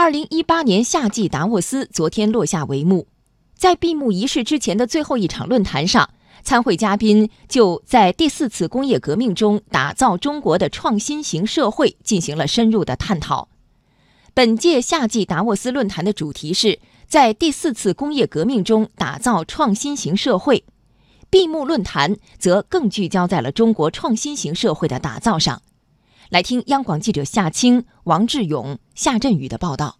二零一八年夏季达沃斯昨天落下帷幕，在闭幕仪式之前的最后一场论坛上，参会嘉宾就在第四次工业革命中打造中国的创新型社会进行了深入的探讨。本届夏季达沃斯论坛的主题是在第四次工业革命中打造创新型社会，闭幕论坛则更聚焦在了中国创新型社会的打造上。来听央广记者夏青、王志勇、夏振宇的报道。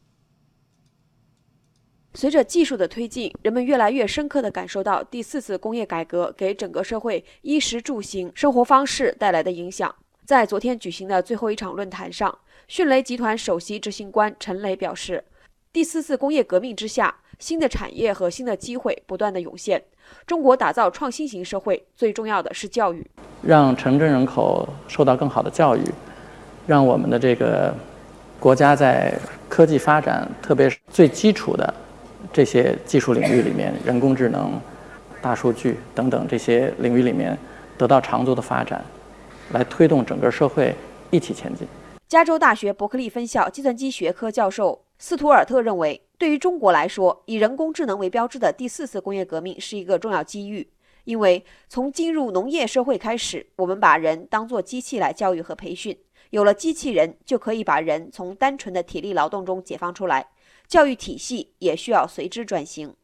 随着技术的推进，人们越来越深刻地感受到第四次工业改革给整个社会衣食住行生活方式带来的影响。在昨天举行的最后一场论坛上，迅雷集团首席执行官陈雷表示，第四次工业革命之下，新的产业和新的机会不断的涌现。中国打造创新型社会，最重要的是教育，让城镇人口受到更好的教育。让我们的这个国家在科技发展，特别是最基础的这些技术领域里面，人工智能、大数据等等这些领域里面得到长足的发展，来推动整个社会一起前进。加州大学伯克利分校计算机学科教授斯图尔特认为，对于中国来说，以人工智能为标志的第四次工业革命是一个重要机遇，因为从进入农业社会开始，我们把人当作机器来教育和培训。有了机器人，就可以把人从单纯的体力劳动中解放出来。教育体系也需要随之转型。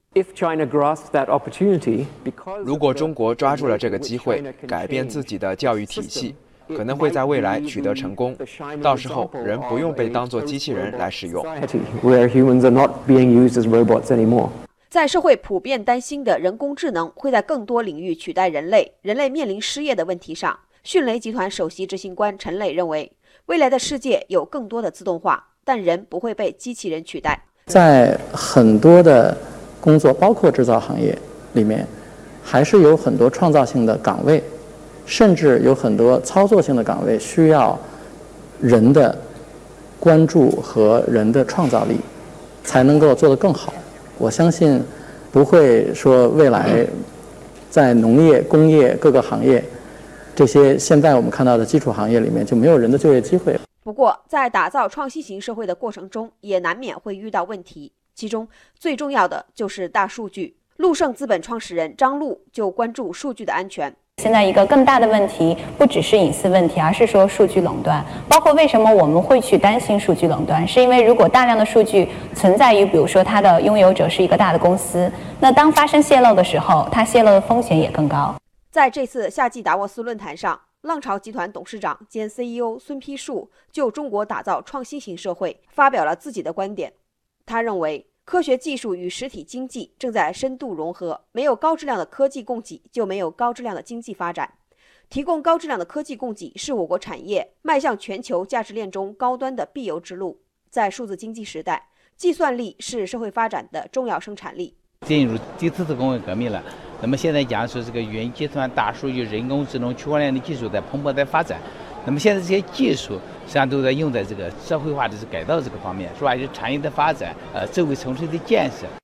如果中国抓住了这个机会，改变自己的教育体系，可能会在未来取得成功。到时候，人不用被当作机器人来使用。在社会普遍担心的人工智能会在更多领域取代人类，人类面临失业的问题上。迅雷集团首席执行官陈磊认为，未来的世界有更多的自动化，但人不会被机器人取代。在很多的工作，包括制造行业里面，还是有很多创造性的岗位，甚至有很多操作性的岗位需要人的关注和人的创造力，才能够做得更好。我相信，不会说未来在农业、工业各个行业。这些现在我们看到的基础行业里面就没有人的就业机会。不过，在打造创新型社会的过程中，也难免会遇到问题，其中最重要的就是大数据。陆盛资本创始人张璐就关注数据的安全。现在一个更大的问题不只是隐私问题，而是说数据垄断。包括为什么我们会去担心数据垄断，是因为如果大量的数据存在于，比如说它的拥有者是一个大的公司，那当发生泄露的时候，它泄露的风险也更高。在这次夏季达沃斯论坛上，浪潮集团董事长兼 CEO 孙丕树就中国打造创新型社会发表了自己的观点。他认为，科学技术与实体经济正在深度融合，没有高质量的科技供给，就没有高质量的经济发展。提供高质量的科技供给是我国产业迈向全球价值链中高端的必由之路。在数字经济时代，计算力是社会发展的重要生产力。进入第四次工业革命了。那么现在讲说这个云计算、大数据、人工智能、区块链的技术在蓬勃在发展。那么现在这些技术实际上都在用在这个社会化的改造这个方面，是吧？就产业的发展，呃，智慧城市的建设。